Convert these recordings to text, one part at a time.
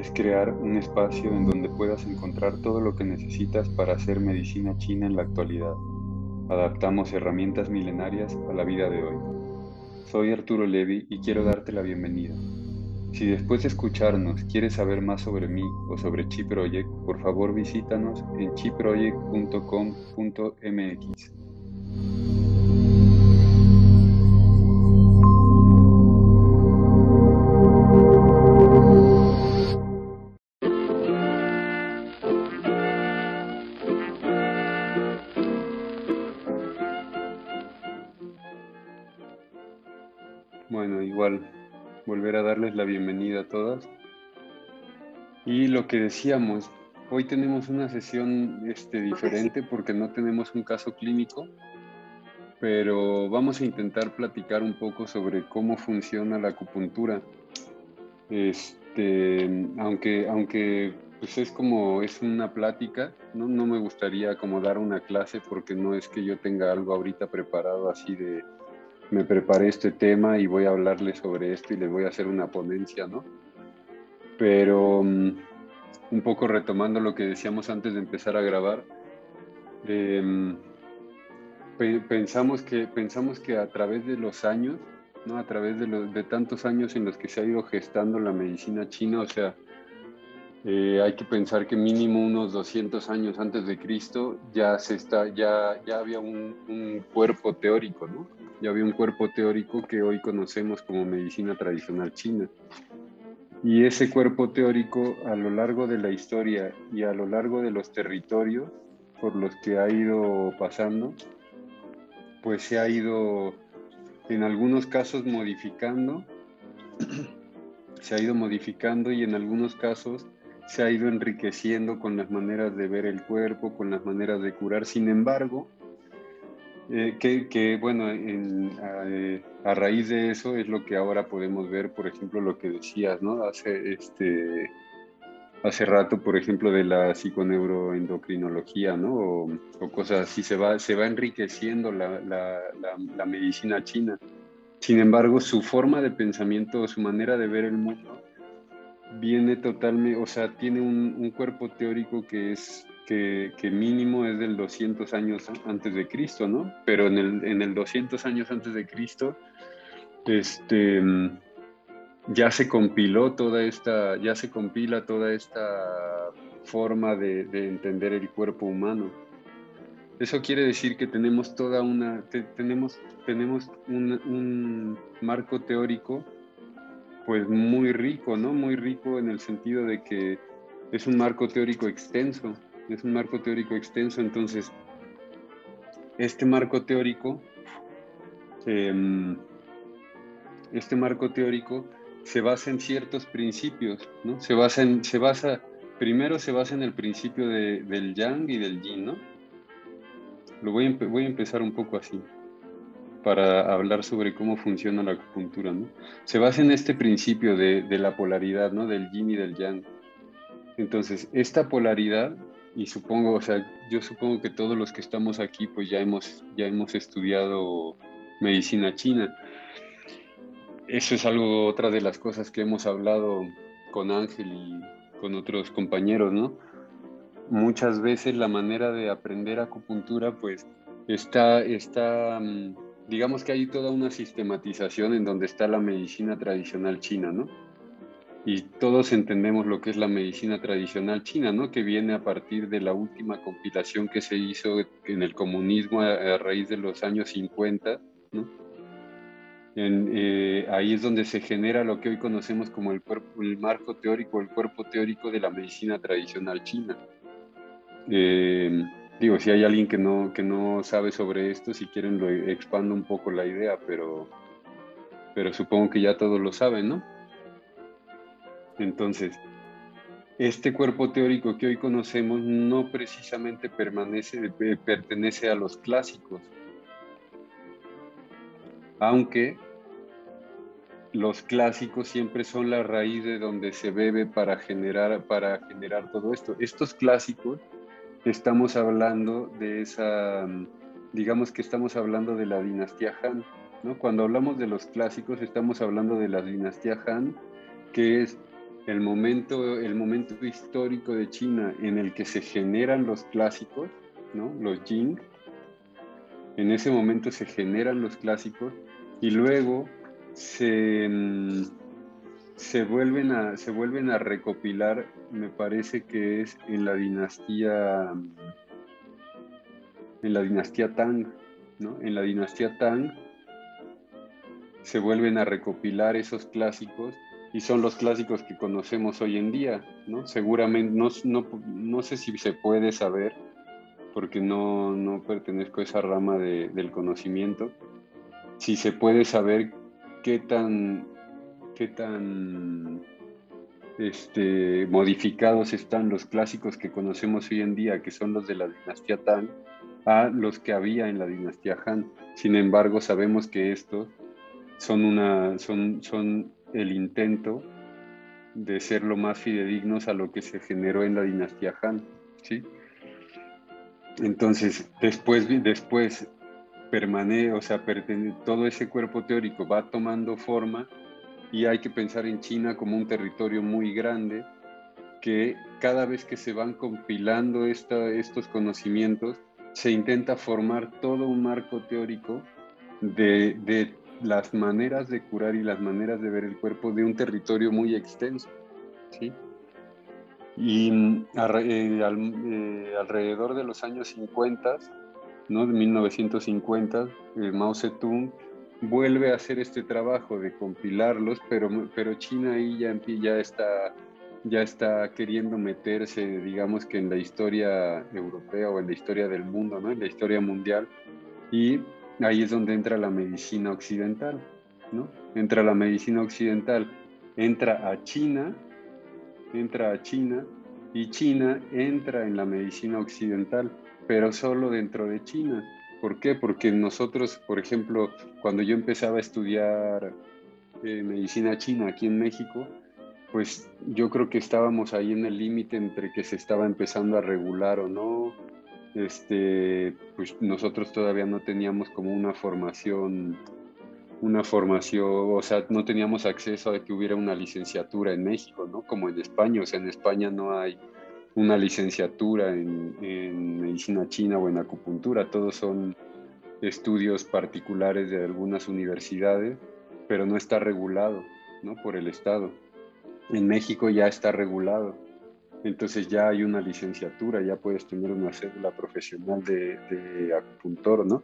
es crear un espacio en donde puedas encontrar todo lo que necesitas para hacer medicina china en la actualidad. Adaptamos herramientas milenarias a la vida de hoy. Soy Arturo Levi y quiero darte la bienvenida. Si después de escucharnos quieres saber más sobre mí o sobre Chi Project, por favor visítanos en chiproject.com.mx. bienvenida a todas. Y lo que decíamos, hoy tenemos una sesión este, diferente porque no tenemos un caso clínico, pero vamos a intentar platicar un poco sobre cómo funciona la acupuntura. Este, aunque, aunque pues es como, es una plática, ¿no? no me gustaría como dar una clase porque no es que yo tenga algo ahorita preparado así de me preparé este tema y voy a hablarles sobre esto y les voy a hacer una ponencia, ¿no? Pero um, un poco retomando lo que decíamos antes de empezar a grabar, eh, pe pensamos, que, pensamos que a través de los años, ¿no? A través de, los, de tantos años en los que se ha ido gestando la medicina china, o sea, eh, hay que pensar que mínimo unos 200 años antes de Cristo ya, se está, ya, ya había un, un cuerpo teórico, ¿no? ya había un cuerpo teórico que hoy conocemos como medicina tradicional china. Y ese cuerpo teórico a lo largo de la historia y a lo largo de los territorios por los que ha ido pasando, pues se ha ido en algunos casos modificando, se ha ido modificando y en algunos casos se ha ido enriqueciendo con las maneras de ver el cuerpo, con las maneras de curar. Sin embargo, eh, que, bueno, a, raíz de eso es lo que ahora podemos ver, por ejemplo, lo que decías, ¿no? Hace, este, hace rato, por ejemplo, de la psiconeuroendocrinología, ¿no? O, cosas así, se va, se va enriqueciendo la, medicina china. Sin embargo, su forma de pensamiento, su manera de ver el mundo, viene totalmente, o sea, tiene un, un cuerpo teórico que es que, mínimo es del 200 años antes de Cristo, ¿no? Pero en el, en el 200 años antes de Cristo, este, ya se compiló toda esta, ya se compila toda esta forma de, entender el cuerpo humano. Eso quiere decir que tenemos toda una, tenemos, tenemos un, un, marco teórico pues muy rico, ¿no? Muy rico en el sentido de que es un marco teórico extenso es un marco teórico extenso, entonces este marco teórico, em, este marco teórico se basa en ciertos principios, ¿no? Se basa en, se basa, primero se basa en el principio del yang y del yin, ¿no? Lo voy a, voy a empezar un poco así para hablar sobre cómo funciona la acupuntura, ¿no? Se basa en este principio de, de la polaridad, ¿no? Del yin y del yang. Entonces, esta polaridad y supongo, o sea, yo supongo que todos los que estamos aquí pues ya hemos, ya hemos estudiado medicina china. Eso es algo, otra de las cosas que hemos hablado con Ángel y con otros compañeros, ¿no? Muchas veces la manera de aprender acupuntura pues está, está, mm, digamos que hay toda una sistematización en donde está la medicina tradicional china, ¿no? y todos entendemos lo que es la medicina tradicional china, ¿no? Que viene a partir de la última compilación que se hizo en el comunismo a, raíz de los años 50, ¿no? Eh, ahí es donde se genera lo que hoy conocemos como el, cuerpo, el marco teórico, el cuerpo teórico de la medicina tradicional china. Eh, digo, si hay alguien que no, que no sabe sobre esto, si quieren lo expando un poco la idea, pero, pero supongo que ya todos lo saben, ¿no? Entonces, este cuerpo teórico que hoy conocemos no precisamente permanece, eh, pertenece a los clásicos, aunque los clásicos siempre son la raíz de donde se bebe para generar, para generar todo esto. Estos clásicos, estamos hablando de esa, digamos que estamos hablando de la dinastía Han. ¿no? Cuando hablamos de los clásicos, estamos hablando de la dinastía Han, que es el momento, el momento histórico de China en el que se generan los clásicos, ¿no? los Jing, en ese momento se generan los clásicos y luego se, mm, se, vuelven, a, se vuelven a recopilar, me parece que es en la dinastía, en la dinastía Tang, ¿no? En la dinastía Tang se vuelven a recopilar esos clásicos y son los clásicos que conocemos hoy en día, ¿no? Seguramente, no, no, no sé si se puede saber, porque no, no pertenezco a esa rama de, del conocimiento, si se puede saber qué tan, qué tan este, modificados están los clásicos que conocemos hoy en día, que son los de la dinastía Tang, a los que había en la dinastía Han. Sin embargo, sabemos que estos son, una, son, son el intento de ser lo más fidedignos a lo que se generó en la dinastía Han. ¿sí? Entonces, después, después permanece, o sea, todo ese cuerpo teórico va tomando forma y hay que pensar en China como un territorio muy grande que cada vez que se van compilando estos conocimientos, se intenta formar todo un marco teórico de, de, las maneras de curar y las maneras de ver el cuerpo de un territorio muy extenso. ¿sí? Y mm, eh, eh, alrededor de los años 50, ¿no? de 1950, eh, Mao Zedong vuelve a hacer este trabajo de compilarlos, pero, pero China ahí ya, está, ya está queriendo meterse, digamos que en la historia europea o en la historia del mundo, ¿no? en la historia mundial. Y ahí es donde entra la medicina occidental, ¿no? Entra la medicina occidental, entra a China entra a China y China entra en la medicina occidental, pero solo dentro de China. ¿Por qué? Porque nosotros, por ejemplo, cuando yo empezaba a estudiar eh, medicina china aquí en México, pues yo creo que estábamos ahí en el límite entre que se estaba empezando a regular o no. Este, pues nosotros todavía no teníamos como una formación una formación, o sea, no teníamos acceso a que hubiera una licenciatura en México, ¿no? Como en España, o sea, en España no hay una licenciatura en, medicina china o en acupuntura, todos son estudios particulares de algunas universidades, pero no está regulado, ¿no? Por el Estado. En México ya está regulado, entonces ya hay una licenciatura, ya puedes tener una cédula profesional de, de acupuntor, ¿no?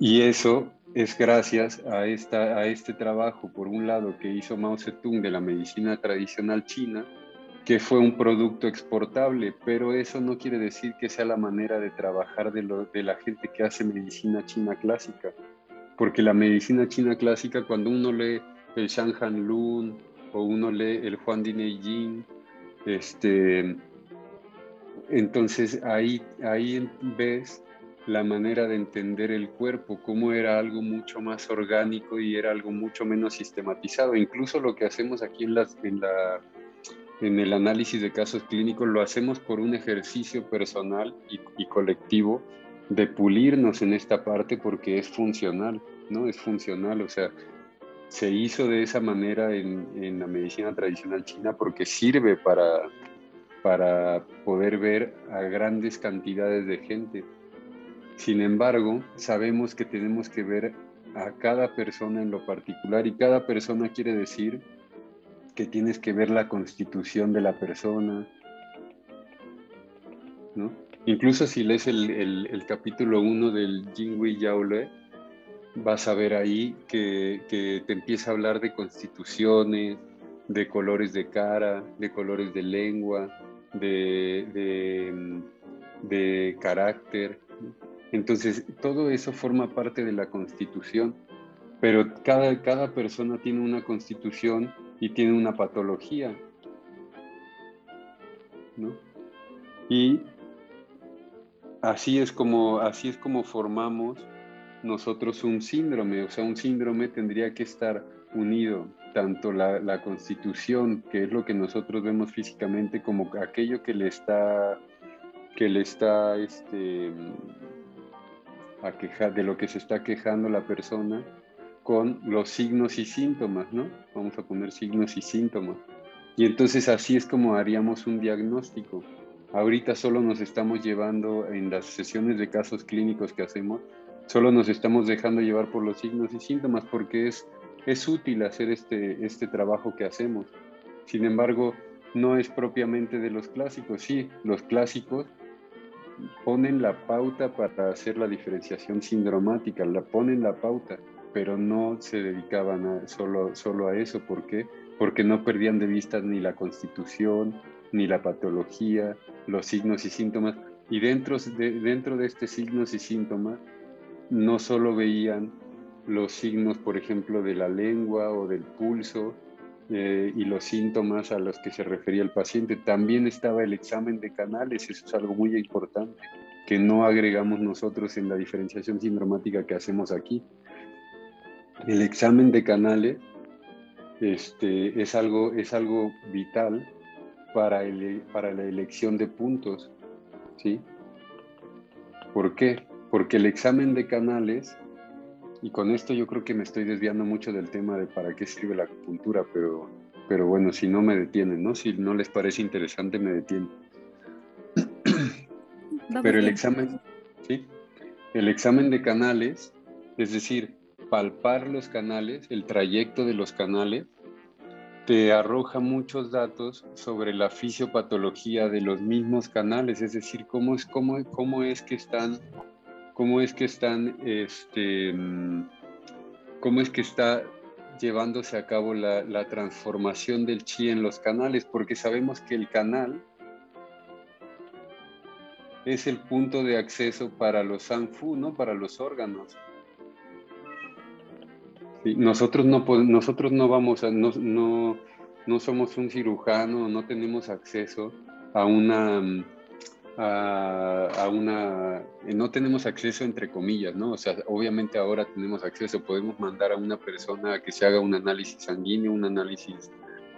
Y eso es gracias a, esta, a este trabajo, por un lado, que hizo Mao Zedong de la medicina tradicional china, que fue un producto exportable, pero eso no quiere decir que sea la manera de trabajar de, la gente que hace medicina china clásica, porque la medicina china clásica, cuando uno lee el Shang Han Lun o uno lee el Juan Di Jin, este, entonces ahí, ahí ves la manera de entender el cuerpo, cómo era algo mucho más orgánico y era algo mucho menos sistematizado. Incluso lo que hacemos aquí en, las, en, la, en el análisis de casos clínicos lo hacemos por un ejercicio personal y, colectivo de pulirnos en esta parte porque es funcional, ¿no? Es funcional, o sea, se hizo de esa manera en, en la medicina tradicional china porque sirve para, para poder ver a grandes cantidades de gente sin embargo, sabemos que tenemos que ver a cada persona en lo particular y cada persona quiere decir que tienes que ver la constitución de la persona, ¿no? Incluso si lees el, capítulo 1 del Jingui Yaole, vas a ver ahí que, te empieza a hablar de constituciones, de colores de cara, de colores de lengua, de, de, de carácter, entonces, todo eso forma parte de la constitución, pero cada, cada persona tiene una constitución y tiene una patología. ¿no? Y así es como, así es como formamos nosotros un síndrome, o sea, un síndrome tendría que estar unido tanto la, constitución, que es lo que nosotros vemos físicamente, como aquello que le está, que le está este, a quejar, de lo que se está quejando la persona con los signos y síntomas, ¿no? Vamos a poner signos y síntomas. Y entonces así es como haríamos un diagnóstico. Ahorita solo nos estamos llevando en las sesiones de casos clínicos que hacemos, solo nos estamos dejando llevar por los signos y síntomas porque es, es útil hacer este, este trabajo que hacemos. Sin embargo, no es propiamente de los clásicos. Sí, los clásicos ponen la pauta para hacer la diferenciación sindromática, la ponen la pauta, pero no se dedicaban a, solo, solo a eso. ¿Por qué? Porque no perdían de vista ni la constitución, ni la patología, los signos y síntomas. Y dentro de, dentro de este signos y síntomas, no solo veían los signos, por ejemplo, de la lengua o del pulso eh, y los síntomas a los que se refería el paciente, también estaba el examen de canales, eso es algo muy importante, que no agregamos nosotros en la diferenciación sindromática que hacemos aquí. El examen de canales este, es, algo, es algo vital para, para la elección de puntos. ¿sí? ¿Por qué? Porque el examen de canales, y con esto yo creo que me estoy desviando mucho del tema de para qué sirve la acupuntura, pero, pero bueno, si no me detienen, ¿no? Si no les parece interesante, me detienen. pero el examen, ¿sí? El examen de canales, es decir, palpar los canales, el trayecto de los canales, te arroja muchos datos sobre la fisiopatología de los mismos canales, es decir, cómo es, cómo, cómo es que están, cómo es que están, este, cómo es que está llevándose a cabo la, la transformación del chi en los canales, porque sabemos que el canal es el punto de acceso para los sanfu, ¿no? Para los órganos nosotros no nosotros no vamos a, no, no, somos un cirujano, no tenemos acceso a una a, una no tenemos acceso entre comillas, ¿no? O sea, obviamente ahora tenemos acceso, podemos mandar a una persona a que se haga un análisis sanguíneo, un análisis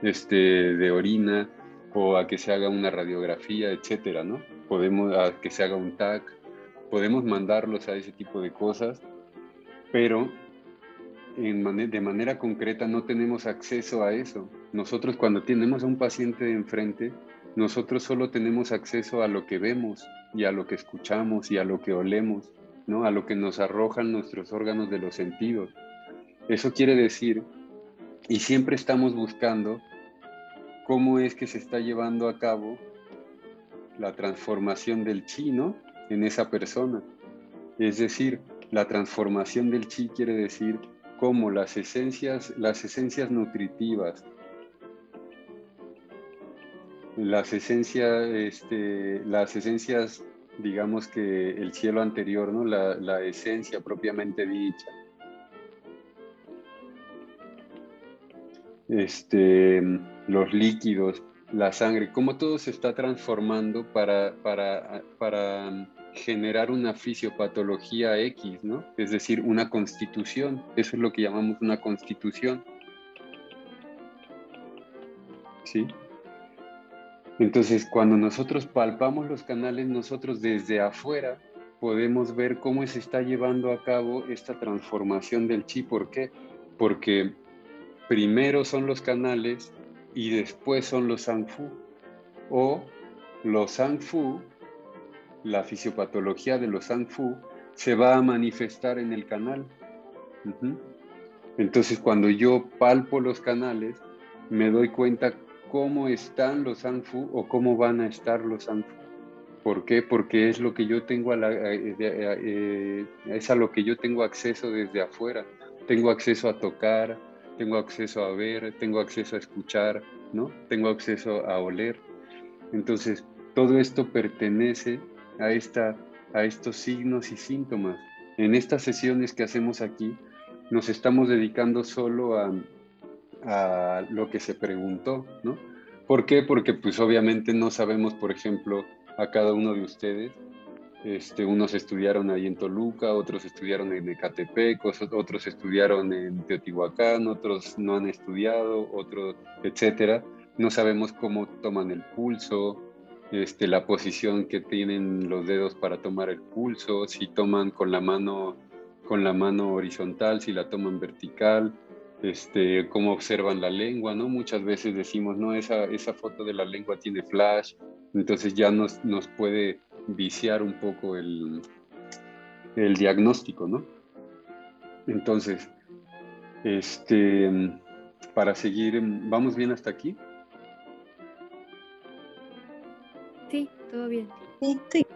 este, de orina o a que se haga una radiografía, etcétera, ¿no? Podemos a que se haga un TAC, podemos mandarlos a ese tipo de cosas, pero de manera concreta no tenemos acceso a eso. Nosotros cuando tenemos a un paciente enfrente, nosotros solo tenemos acceso a lo que vemos y a lo que escuchamos y a lo que olemos, ¿no? A lo que nos arrojan nuestros órganos de los sentidos. Eso quiere decir, y siempre estamos buscando cómo es que se está llevando a cabo la transformación del chi, ¿no? En esa persona. Es decir, la transformación del chi quiere decir como las esencias, las esencias nutritivas, las esencias, este, las esencias, digamos que el cielo anterior, ¿no? la, esencia propiamente dicha. Este, los líquidos, la sangre, cómo todo se está transformando para, para, para generar una fisiopatología X, ¿no? Es decir, una constitución. Eso es lo que llamamos una constitución. ¿Sí? Entonces, cuando nosotros palpamos los canales, nosotros desde afuera podemos ver cómo se está llevando a cabo esta transformación del chi. ¿Por qué? Porque primero son los canales y después son los sanfu. O los sanfu la fisiopatología de los Sanfu se va a manifestar en el canal. Entonces, cuando yo palpo los canales, me doy cuenta cómo están los Sanfu o cómo van a estar los Sanfu. ¿Por qué? Porque es lo que yo tengo a la, eh, eh, es a lo que yo tengo acceso desde afuera. Tengo acceso a tocar, tengo acceso a ver, tengo acceso a escuchar, ¿no? Tengo acceso a oler. Entonces, todo esto pertenece a, esta, a estos signos y síntomas. En estas sesiones que hacemos aquí, nos estamos dedicando solo a, lo que se preguntó, ¿no? ¿Por qué? Porque pues obviamente no sabemos, por ejemplo, a cada uno de ustedes. Este, unos estudiaron ahí en Toluca, otros estudiaron en Ecatepec, otros estudiaron en Teotihuacán, otros no han estudiado, otros, etcétera. No sabemos cómo toman el pulso, este, la posición que tienen los dedos para tomar el pulso, si toman con la mano con la mano horizontal, si la toman vertical, este, cómo observan la lengua, ¿no? Muchas veces decimos, no, esa, esa foto de la lengua tiene flash, entonces ya nos, nos puede viciar un poco el, el diagnóstico, ¿no? Entonces, este, para seguir, ¿vamos bien hasta aquí? Todo bien. Sí.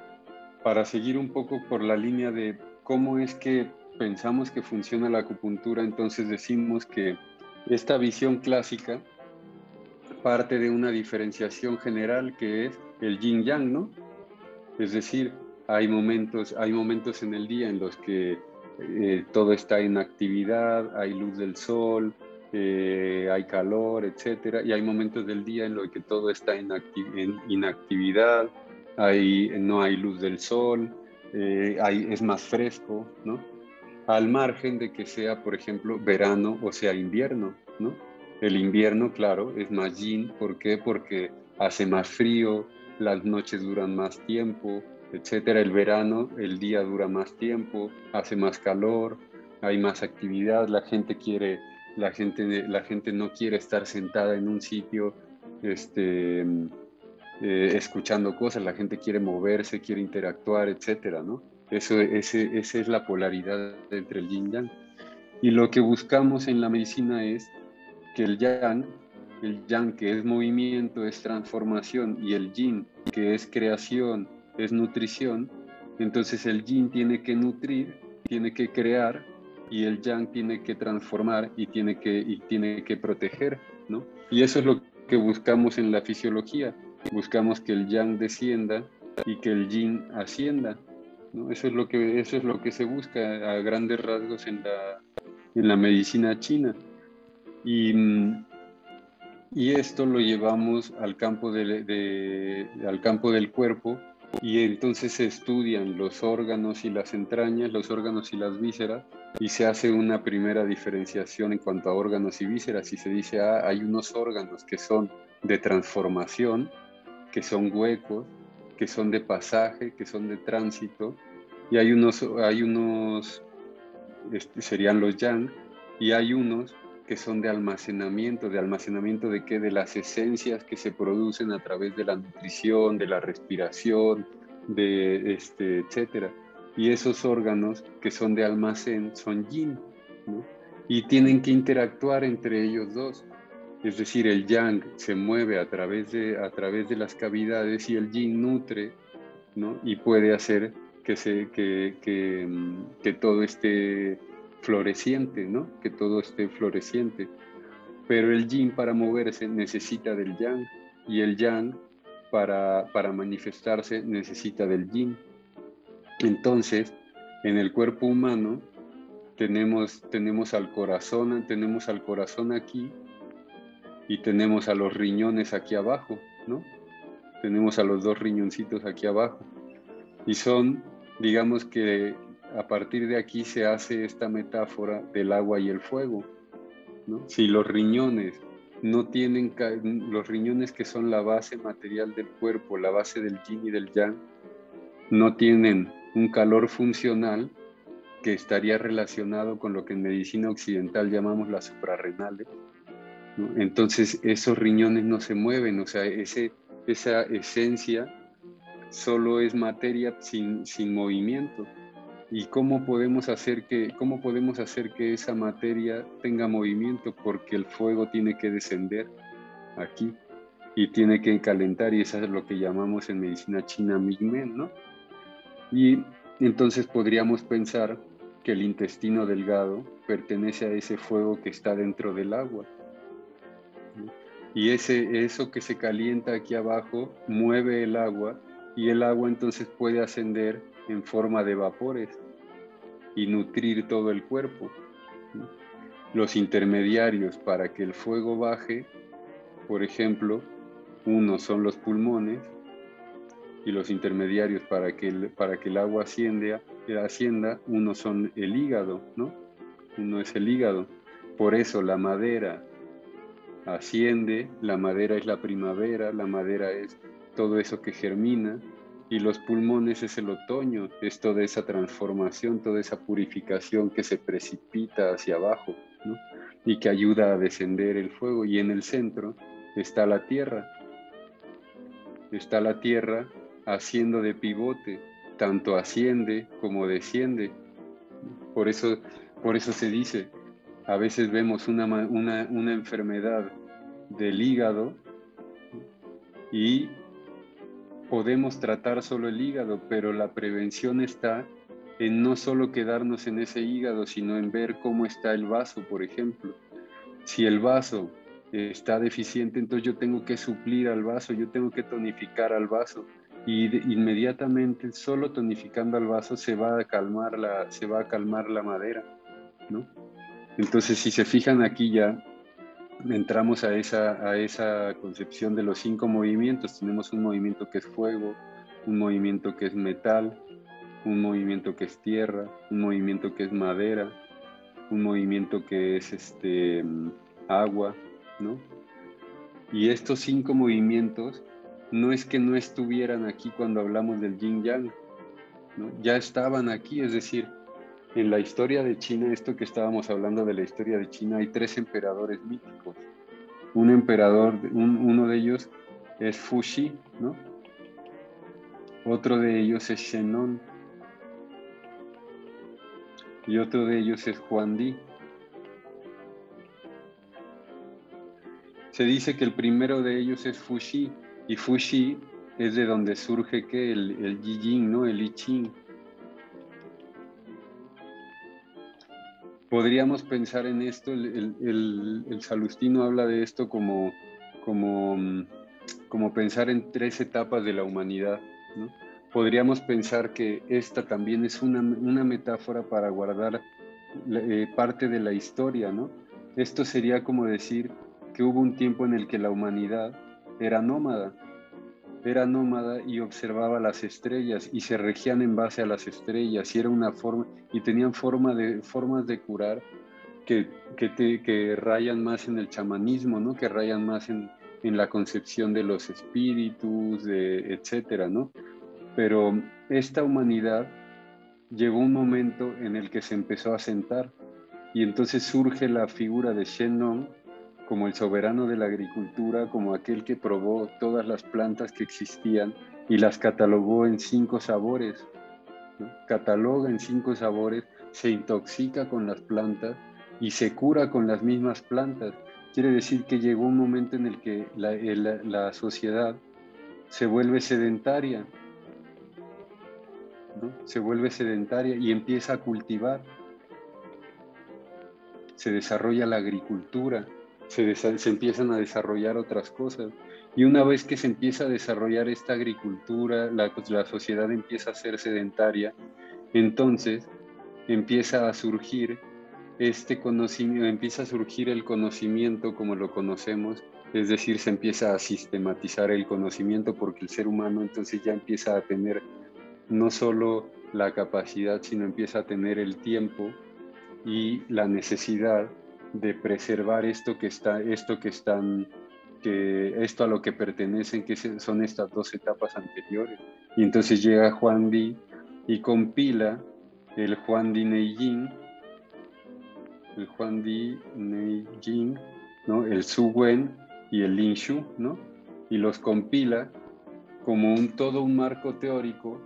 Para seguir un poco por la línea de cómo es que pensamos que funciona la acupuntura, entonces decimos que esta visión clásica parte de una diferenciación general que es el yin yang, ¿no? Es decir, hay momentos, hay momentos en el día en los que eh, todo está en actividad, hay luz del sol, eh, hay calor, etcétera, y hay momentos del día en los que todo está en, inactividad, no hay luz del sol, eh, es más fresco, ¿no? Al margen de que sea, por ejemplo, verano o sea invierno, ¿no? El invierno, claro, es más yin, ¿por qué? Porque hace más frío, las noches duran más tiempo, etcétera. El verano, el día dura más tiempo, hace más calor, hay más actividad, la gente quiere, la gente, la gente no quiere estar sentada en un sitio, este, eh, escuchando cosas, la gente quiere moverse, quiere interactuar, etcétera, ¿no? Eso, ese, esa es la polaridad entre el yin yang. Y lo que buscamos en la medicina es que el yang, el yang que es movimiento, es transformación, y el yin que es creación, es nutrición, entonces el yin tiene que nutrir, tiene que crear y el yang tiene que transformar y tiene que, y tiene que proteger, ¿no? Y eso es lo que buscamos en la fisiología, buscamos que el yang descienda y que el yin ascienda, ¿no? Eso es lo que, eso es lo que se busca a grandes rasgos en la, en la medicina china. Y, y esto lo llevamos al campo, de, al campo del cuerpo y entonces se estudian los órganos y las entrañas, los órganos y las vísceras, y se hace una primera diferenciación en cuanto a órganos y vísceras, y se dice, ah, hay unos órganos que son de transformación, que son huecos, que son de pasaje, que son de tránsito, y hay unos, hay unos este, serían los yang, y hay unos que son de almacenamiento, de almacenamiento de qué, de las esencias que se producen a través de la nutrición, de la respiración, de este, etcétera. Y esos órganos que son de almacén son yin, ¿no? Y tienen que interactuar entre ellos dos. Es decir, el yang se mueve a través de, a través de las cavidades y el yin nutre, ¿no? Y puede hacer que, se, que, que, que todo esté floreciente, ¿no? Que todo esté floreciente. Pero el yin para moverse necesita del yang y el yang para, para manifestarse necesita del yin. Entonces, en el cuerpo humano tenemos, tenemos al corazón, tenemos al corazón aquí y tenemos a los riñones aquí abajo, ¿no? Tenemos a los dos riñoncitos aquí abajo. Y son, digamos que a partir de aquí se hace esta metáfora del agua y el fuego. Si los riñones no tienen, los riñones que son la base material del cuerpo, la base del yin y del yang, no tienen un calor funcional que estaría relacionado con lo que en medicina occidental llamamos las suprarrenales. Entonces esos riñones no se mueven, o sea, ese, esa esencia solo es materia sin, sin movimiento y cómo podemos hacer que cómo podemos hacer que esa materia tenga movimiento porque el fuego tiene que descender aquí y tiene que calentar y eso es lo que llamamos en medicina china migmen, ¿no? Y entonces podríamos pensar que el intestino delgado pertenece a ese fuego que está dentro del agua. Y ese, eso que se calienta aquí abajo mueve el agua y el agua entonces puede ascender en forma de vapores y nutrir todo el cuerpo. Los intermediarios para que el fuego baje, por ejemplo, uno son los pulmones y los intermediarios para que el, para que el agua ascienda, ascienda, uno son el hígado, ¿no? Uno es el hígado. Por eso la madera asciende, la madera es la primavera, la madera es todo eso que germina, y los pulmones es el otoño, es toda esa transformación, toda esa purificación que se precipita hacia abajo. y que ayuda a descender el fuego. Y en el centro está la tierra. Está la tierra haciendo de pivote, tanto asciende como desciende. Por eso, por eso se dice, a veces vemos una, una, una enfermedad del hígado y podemos tratar solo el hígado, pero la prevención está en no solo quedarnos en ese hígado, sino en ver cómo está el vaso, por ejemplo. Si el vaso está deficiente, entonces yo tengo que suplir al vaso, yo tengo que tonificar al vaso y inmediatamente solo tonificando al vaso se va a calmar la, se va a calmar la madera, ¿no? Entonces, si se fijan aquí ya, entramos a esa, concepción de los cinco movimientos. Tenemos un movimiento que es fuego, un movimiento que es metal, un movimiento que es tierra, un movimiento que es madera, un movimiento que es este, agua, ¿no? Y estos cinco movimientos no es que no estuvieran aquí cuando hablamos del yin yang, ¿no? ya estaban aquí, es decir, en la historia de China, esto que estábamos hablando de la historia de China, hay tres emperadores míticos. Un emperador, uno de ellos es Fuxi, ¿no? Otro de ellos es Shenon, y otro de ellos es Juan Di. Se dice que el primero de ellos es Fuxi, y Fuxi es de donde surge que el, el Yijing, ¿no? El I Ching. Podríamos pensar en esto, el, el, Salustino habla de esto como, como, como pensar en tres etapas de la humanidad, podríamos pensar que esta también es una, metáfora para guardar eh, parte de la historia. Esto sería como decir que hubo un tiempo en el que la humanidad era nómada, era nómada y observaba las estrellas y se regían en base a las estrellas y era una forma y tenían forma de formas de curar que, que, rayan más en el chamanismo, ¿no? Que rayan más en, en la concepción de los espíritus, de, etcétera, ¿no? Pero esta humanidad llegó un momento en el que se empezó a sentar y entonces surge la figura de Shen como el soberano de la agricultura, como aquel que probó todas las plantas que existían y las catalogó en cinco sabores. Cataloga en cinco sabores, se intoxica con las plantas y se cura con las mismas plantas. Quiere decir que llegó un momento en el que la, la sociedad se vuelve sedentaria se vuelve sedentaria y empieza a cultivar. Se desarrolla la agricultura, se, empiezan a desarrollar otras cosas. Y una vez que se empieza a desarrollar esta agricultura, la, la sociedad empieza a ser sedentaria, entonces empieza a surgir este conocimiento, empieza a surgir el conocimiento como lo conocemos, es decir, se empieza a sistematizar el conocimiento porque el ser humano entonces ya empieza a tener no solo la capacidad, sino empieza a tener el tiempo y la necesidad de preservar esto que está, esto que están, que esto a lo que pertenecen, que son estas dos etapas anteriores. Y entonces llega Juan Di y compila el Juan Di Neijing, el Juan Di Neijing, ¿no? el Su Wen y el Lin Shu, ¿no? y los compila como un todo un marco teórico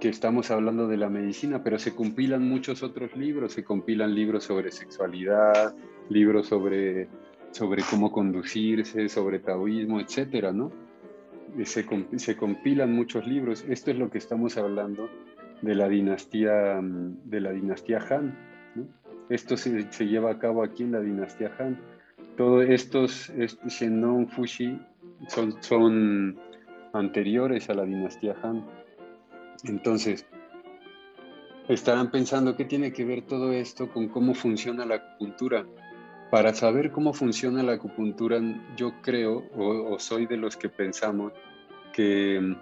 que estamos hablando de la medicina, pero se compilan muchos otros libros, se compilan libros sobre sexualidad, libros sobre, sobre cómo conducirse, sobre taoísmo, etcétera, ¿no? Se, se, compilan muchos libros. Esto es lo que estamos hablando de la dinastía, de la dinastía Han. Esto se, se, lleva a cabo aquí en la dinastía Han. Todos estos, Shenong Fushi son, son anteriores a la dinastía Han. Entonces, estarán pensando qué tiene que ver todo esto con cómo funciona la acupuntura. Para saber cómo funciona la acupuntura, yo creo o, soy de los que pensamos que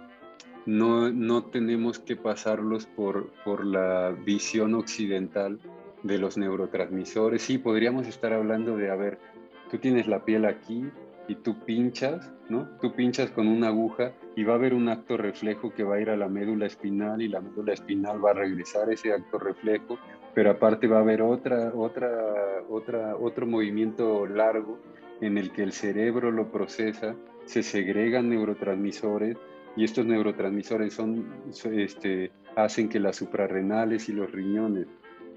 no, no tenemos que pasarlos por, por la visión occidental de los neurotransmisores. Sí, podríamos estar hablando de, a ver, tú tienes la piel aquí, y tú pinchas, ¿no? Tú pinchas con una aguja y va a haber un acto reflejo que va a ir a la médula espinal y la médula espinal va a regresar ese acto reflejo pero aparte va a haber otra, otra, otra, otro movimiento largo en el que el cerebro lo procesa, se segregan neurotransmisores y estos neurotransmisores son, este, hacen que las suprarrenales y los riñones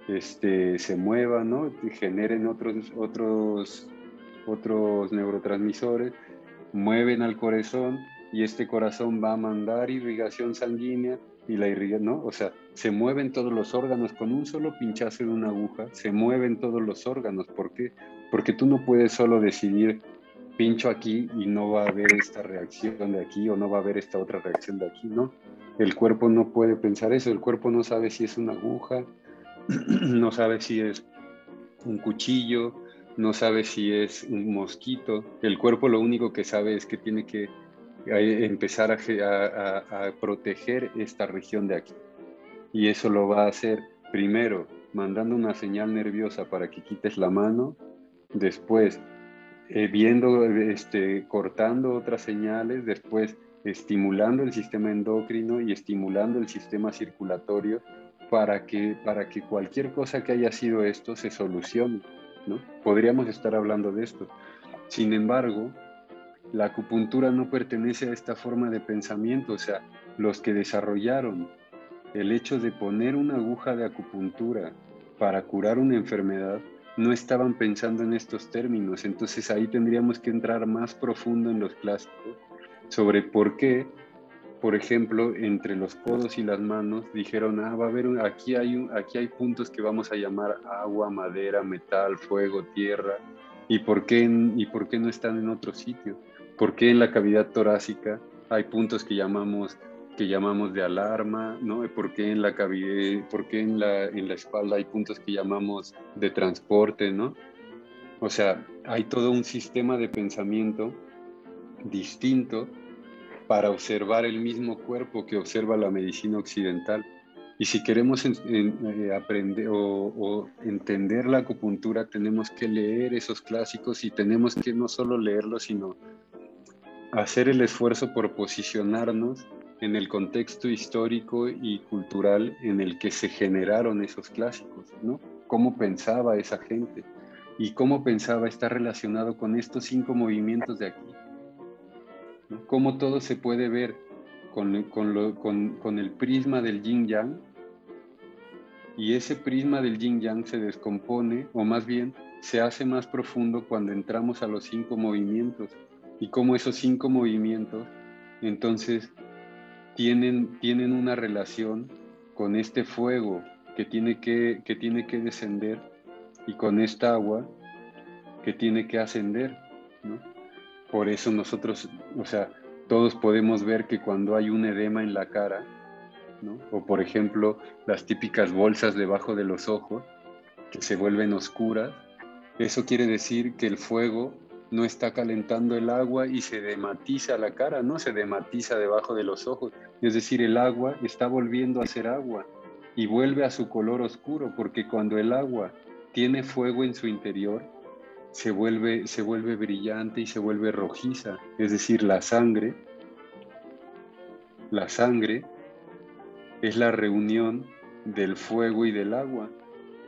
este, se muevan, ¿no? Generen otros, otros, otros neurotransmisores, mueven al corazón y este corazón va a mandar irrigación sanguínea y la irrigación, ¿no? O sea, se mueven todos los órganos con un solo pinchazo de una aguja, se mueven todos los órganos. ¿Por qué? Porque tú no puedes solo decidir pincho aquí y no va a haber esta reacción de aquí o no va a haber esta otra reacción de aquí, ¿no? El cuerpo no puede pensar eso, el cuerpo no sabe si es una aguja, no sabe si es un cuchillo, no sabe si es un mosquito. El cuerpo lo único que sabe es que tiene que eh, empezar a, proteger esta región de aquí. Y eso lo va a hacer primero mandando una señal nerviosa para que quites la mano, después eh, viendo, este, cortando otras señales, después estimulando el sistema endocrino y estimulando el sistema circulatorio para que, para que cualquier cosa que haya sido esto se solucione. ¿no? Podríamos estar hablando de esto. Sin embargo, la acupuntura no pertenece a esta forma de pensamiento, o sea, los que desarrollaron el hecho de poner una aguja de acupuntura para curar una enfermedad no estaban pensando en estos términos, entonces ahí tendríamos que entrar más profundo en los clásicos sobre por qué, por ejemplo, entre los codos y las manos dijeron, ah, va a haber, aquí, hay aquí hay puntos que vamos a llamar agua, madera, metal, fuego, tierra, ¿y por qué, y por qué no están en otro sitio? ¿Por qué en la cavidad torácica hay puntos que llamamos que llamamos de alarma, ¿no? ¿Por qué en la cavidad, por qué en la, en la espalda hay puntos que llamamos de transporte, ¿no? O sea, hay todo un sistema de pensamiento distinto para observar el mismo cuerpo que observa la medicina occidental. Y si queremos eh, aprender o, entender la acupuntura, tenemos que leer esos clásicos y tenemos que no solo leerlos, sino hacer el esfuerzo por posicionarnos en el contexto histórico y cultural en el que se generaron esos clásicos, ¿no? Cómo pensaba esa gente y cómo pensaba estar relacionado con estos cinco movimientos de aquí. Cómo todo se puede ver con, con el prisma del yin yang y ese prisma del yin yang se descompone o más bien se hace más profundo cuando entramos a los cinco movimientos y cómo esos cinco movimientos entonces tienen, tienen una relación con este fuego que tiene que, que tiene que descender y con esta agua que tiene que ascender. Por eso nosotros, o sea, todos podemos ver que cuando hay un edema en la cara, o por ejemplo las típicas bolsas debajo de los ojos que se vuelven oscuras, eso quiere decir que el fuego no está calentando el agua y se dematiza la cara, no se dematiza debajo de los ojos. Es decir, el agua está volviendo a ser agua y vuelve a su color oscuro, porque cuando el agua tiene fuego en su interior, se vuelve, se vuelve brillante y se vuelve rojiza. Es decir, la sangre, la sangre es la reunión del fuego y del agua.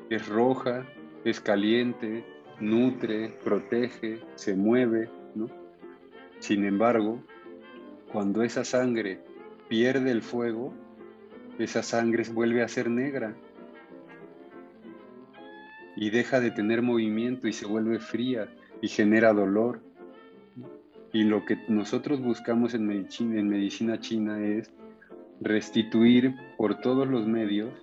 Es roja, es caliente, nutre, protege, se mueve, ¿no? Sin embargo, cuando esa sangre pierde el fuego, esa sangre vuelve a ser negra y deja de tener movimiento y se vuelve fría y genera dolor. Y lo que nosotros buscamos en medicina, en medicina china es restituir por todos los medios,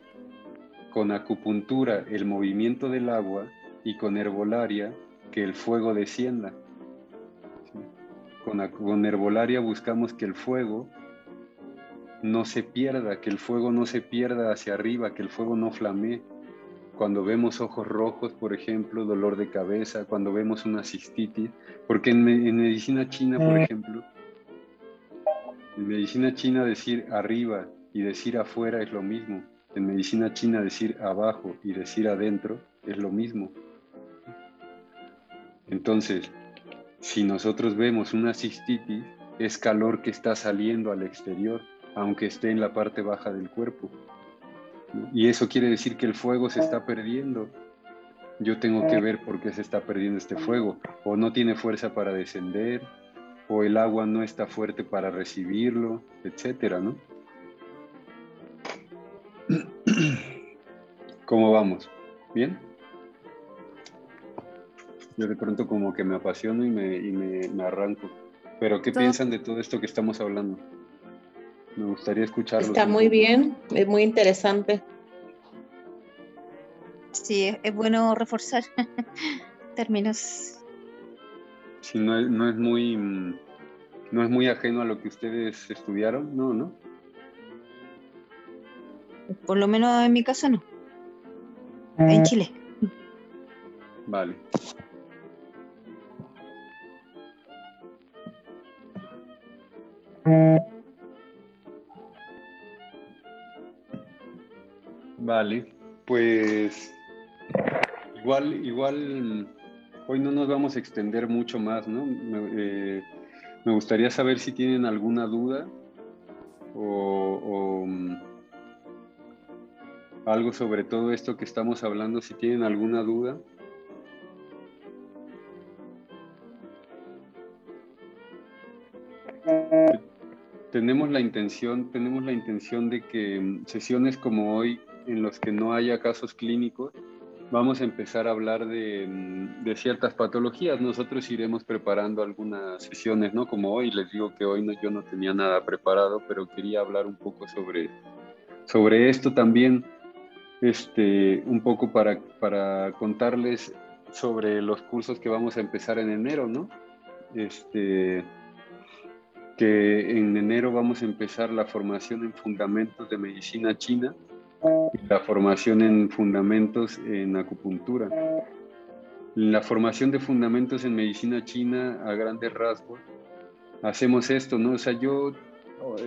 con acupuntura, el movimiento del agua y con herbolaria que el fuego descienda. Con, herbolaria buscamos que el fuego no se pierda, que el fuego no se pierda hacia arriba, que el fuego no flamee. Cuando vemos ojos rojos, por ejemplo, dolor de cabeza, cuando vemos una cistitis, porque en, en medicina china, por ejemplo, en medicina china decir arriba y decir afuera es lo mismo. En medicina china decir abajo y decir adentro es lo mismo. Entonces, si nosotros vemos una cistitis, es calor que está saliendo al exterior, aunque esté en la parte baja del cuerpo. Y eso quiere decir que el fuego se está perdiendo. Yo tengo que ver por qué se está perdiendo este fuego. O no tiene fuerza para descender, o el agua no está fuerte para recibirlo, etcétera, ¿no? ¿Cómo vamos? ¿Bien? Yo de pronto como que me apasiono y me, arranco. Pero ¿qué piensan de todo esto que estamos hablando? Me gustaría escucharlo. Está muy bien, es muy interesante. Sí, es bueno reforzar términos. Sí, no es, no es muy no es muy ajeno a lo que ustedes estudiaron, no, ¿no? Por lo menos en mi caso no. En Chile. Vale. Vale, pues igual, igual hoy no nos vamos a extender mucho más, ¿no? Eh, me gustaría saber si tienen alguna duda o, mm, algo sobre todo esto que estamos hablando, si tienen alguna duda. Tenemos la intención, tenemos la intención de que mm, sesiones como hoy, en los que no haya casos clínicos, vamos a empezar a hablar de, de, ciertas patologías. Nosotros iremos preparando algunas sesiones, ¿no? Como hoy, les digo que hoy no, yo no tenía nada preparado, pero quería hablar un poco sobre, sobre esto también, este, un poco para, para contarles sobre los cursos que vamos a empezar en enero, ¿no? Este, que en enero vamos a empezar la formación en fundamentos de medicina china la formación en fundamentos en acupuntura. La formación de fundamentos en medicina china a grandes rasgos, hacemos esto, ¿no? O sea, yo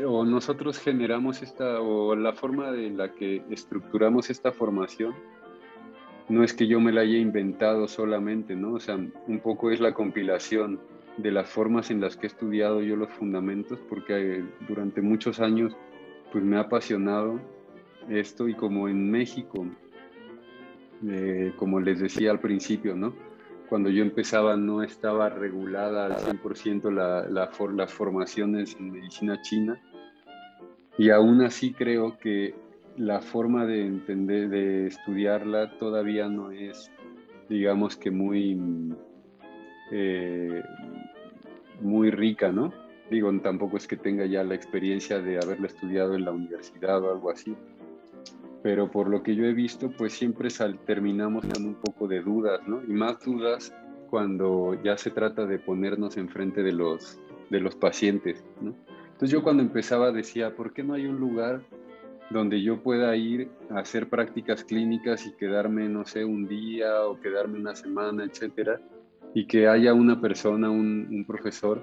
o, nosotros generamos esta, o la forma en la que estructuramos esta formación, no es que yo me la haya inventado solamente, ¿no? O sea, un poco es la compilación de las formas en las que he estudiado yo los fundamentos, porque durante muchos años pues me ha apasionado esto y como en México, eh, como les decía al principio, ¿no? Cuando yo empezaba no estaba regulada al 100% la, la las formaciones en medicina china y aún así creo que la forma de entender, de estudiarla todavía no es, digamos que muy, eh, muy rica, ¿no? Digo, tampoco es que tenga ya la experiencia de haberla estudiado en la universidad o algo así, pero por lo que yo he visto, pues siempre terminamos con un poco de dudas, ¿no? Y más dudas cuando ya se trata de ponernos enfrente de los, de los pacientes, ¿no? Entonces yo cuando empezaba decía, ¿por qué no hay un lugar donde yo pueda ir a hacer prácticas clínicas y quedarme, no sé, un día o quedarme una semana, etcétera? Y que haya una persona, un, profesor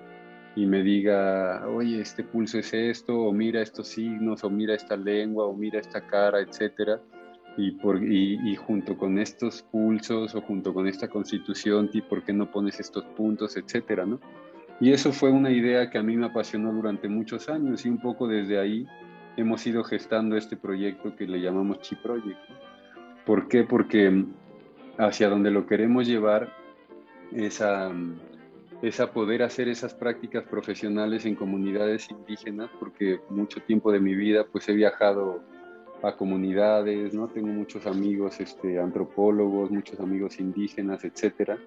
y me diga, oye, este pulso es esto, o mira estos signos, o mira esta lengua, o mira esta cara, etcétera. Y, por, y, junto con estos pulsos o junto con esta constitución, ¿por qué no pones estos puntos, etcétera, no? Y eso fue una idea que a mí me apasionó durante muchos años y un poco desde ahí hemos ido gestando este proyecto que le llamamos Chi Project. ¿Por qué? Porque hacia donde lo queremos llevar es a, es a poder hacer esas prácticas profesionales en comunidades indígenas, porque mucho tiempo de mi vida pues he viajado a comunidades, ¿no? Tengo muchos amigos este, antropólogos, muchos amigos indígenas, etcétera.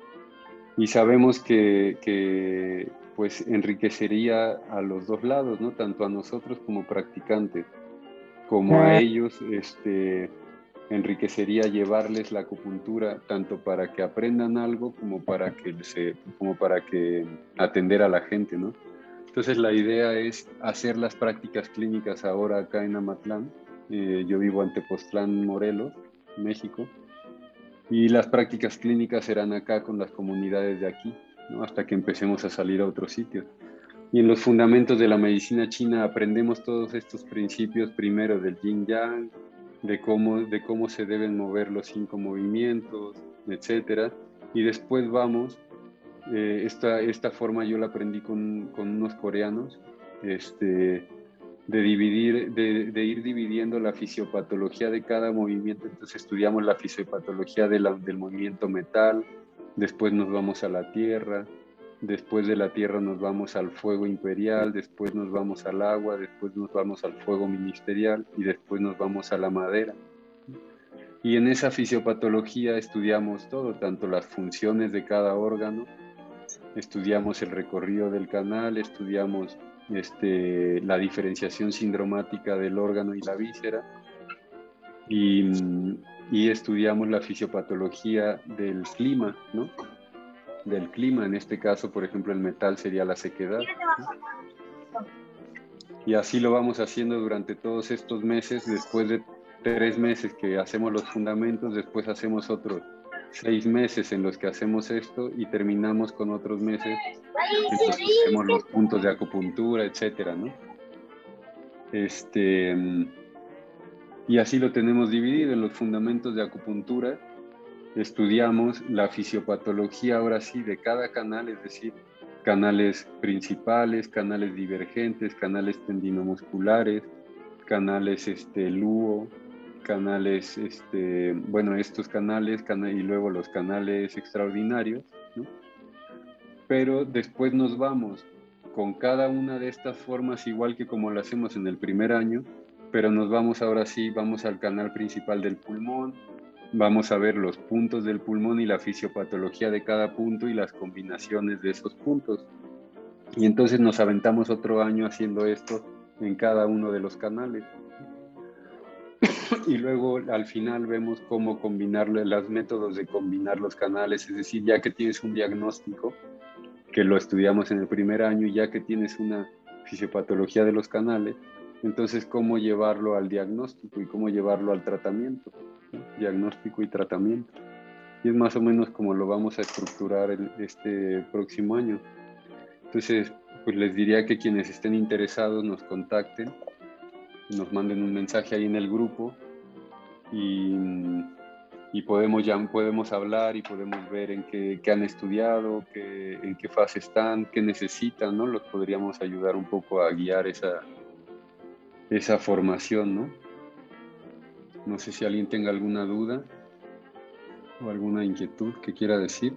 Y sabemos que, que, pues enriquecería a los dos lados, ¿no? Tanto a nosotros como practicantes, como a ellos, este, enriquecería llevarles la acupuntura tanto para que aprendan algo como para que se, como para que atender a la gente, ¿no? Entonces la idea es hacer las prácticas clínicas ahora acá en Amatlán. Eh, yo vivo en Tepoztlán, Morelos, México, y las prácticas clínicas serán acá con las comunidades de aquí, ¿no? hasta que empecemos a salir a otros sitios. Y en los fundamentos de la medicina china aprendemos todos estos principios primero del yin yang, de cómo, de cómo se deben mover los cinco movimientos, etcétera. Y después vamos, eh, esta, esta forma yo la aprendí con, con unos coreanos, este, de dividir, de, ir dividiendo la fisiopatología de cada movimiento. Entonces estudiamos la fisiopatología del movimiento metal, después nos vamos a la tierra, después de la tierra nos vamos al fuego imperial, después nos vamos al agua, después nos vamos al fuego ministerial y después nos vamos a la madera. Y en esa fisiopatología estudiamos todo, tanto las funciones de cada órgano, estudiamos el recorrido del canal, estudiamos este, la diferenciación sindromática del órgano y la víscera y, estudiamos la fisiopatología del clima, ¿no? Del clima, en este caso, por ejemplo, el metal sería la sequedad. Y así lo vamos haciendo durante todos estos meses, después de tres meses que hacemos los fundamentos, después hacemos otros seis meses en los que hacemos esto y terminamos con otros meses hacemos los puntos de acupuntura, etcétera, ¿no? Este, y así lo tenemos dividido en los fundamentos de acupuntura. Estudiamos la fisiopatología ahora sí de cada canal, es decir, canales principales, canales divergentes, canales tendinomusculares, canales este, LUO, canales, este, bueno, estos canales y luego los canales extraordinarios, pero después nos vamos con cada una de estas formas igual que como lo hacemos en el primer año, pero nos vamos ahora sí, vamos al canal principal del pulmón, vamos a ver los puntos del pulmón y la fisiopatología de cada punto y las combinaciones de esos puntos. Y entonces nos aventamos otro año haciendo esto en cada uno de los canales y luego al final vemos cómo combinar los métodos de combinar los canales, es decir, ya que tienes un diagnóstico, que lo estudiamos en el primer año, y ya que tienes una fisiopatología de los canales, entonces cómo llevarlo al diagnóstico y cómo llevarlo al tratamiento, diagnóstico y tratamiento. Y es más o menos como lo vamos a estructurar este próximo año. Entonces, pues les diría que quienes estén interesados nos contacten nos manden un mensaje ahí en el grupo y, podemos, ya podemos hablar y podemos ver en qué, han estudiado, qué, en qué fase están, qué necesitan, ¿no? Los podríamos ayudar un poco a guiar esa, esa formación, ¿no? No sé si alguien tenga alguna duda o alguna inquietud que quiera decir.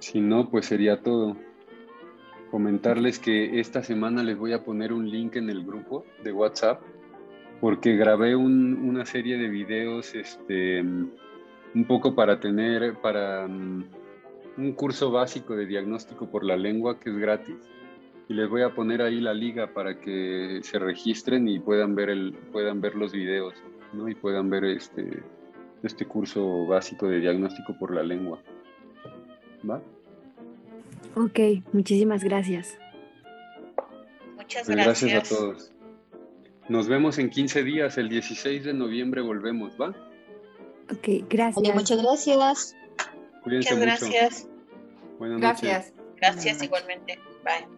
Si no, pues sería todo comentarles que esta semana les voy a poner un link en el grupo de WhatsApp porque grabé una serie de videos este, un poco para tener, para mm, un curso básico de diagnóstico por la lengua que es gratis. Y les voy a poner ahí la liga para que se registren y puedan ver, el, puedan ver los videos ¿no? y puedan ver este, este curso básico de diagnóstico por la lengua. ¿Va? Ok, muchísimas gracias. Muchas pues gracias. Gracias a todos. Nos vemos en 15 días, el 16 de noviembre volvemos, ¿va? Ok, gracias. muchas gracias. Cuídense muchas gracias. Buenas gracias. Gracias igualmente. Bye.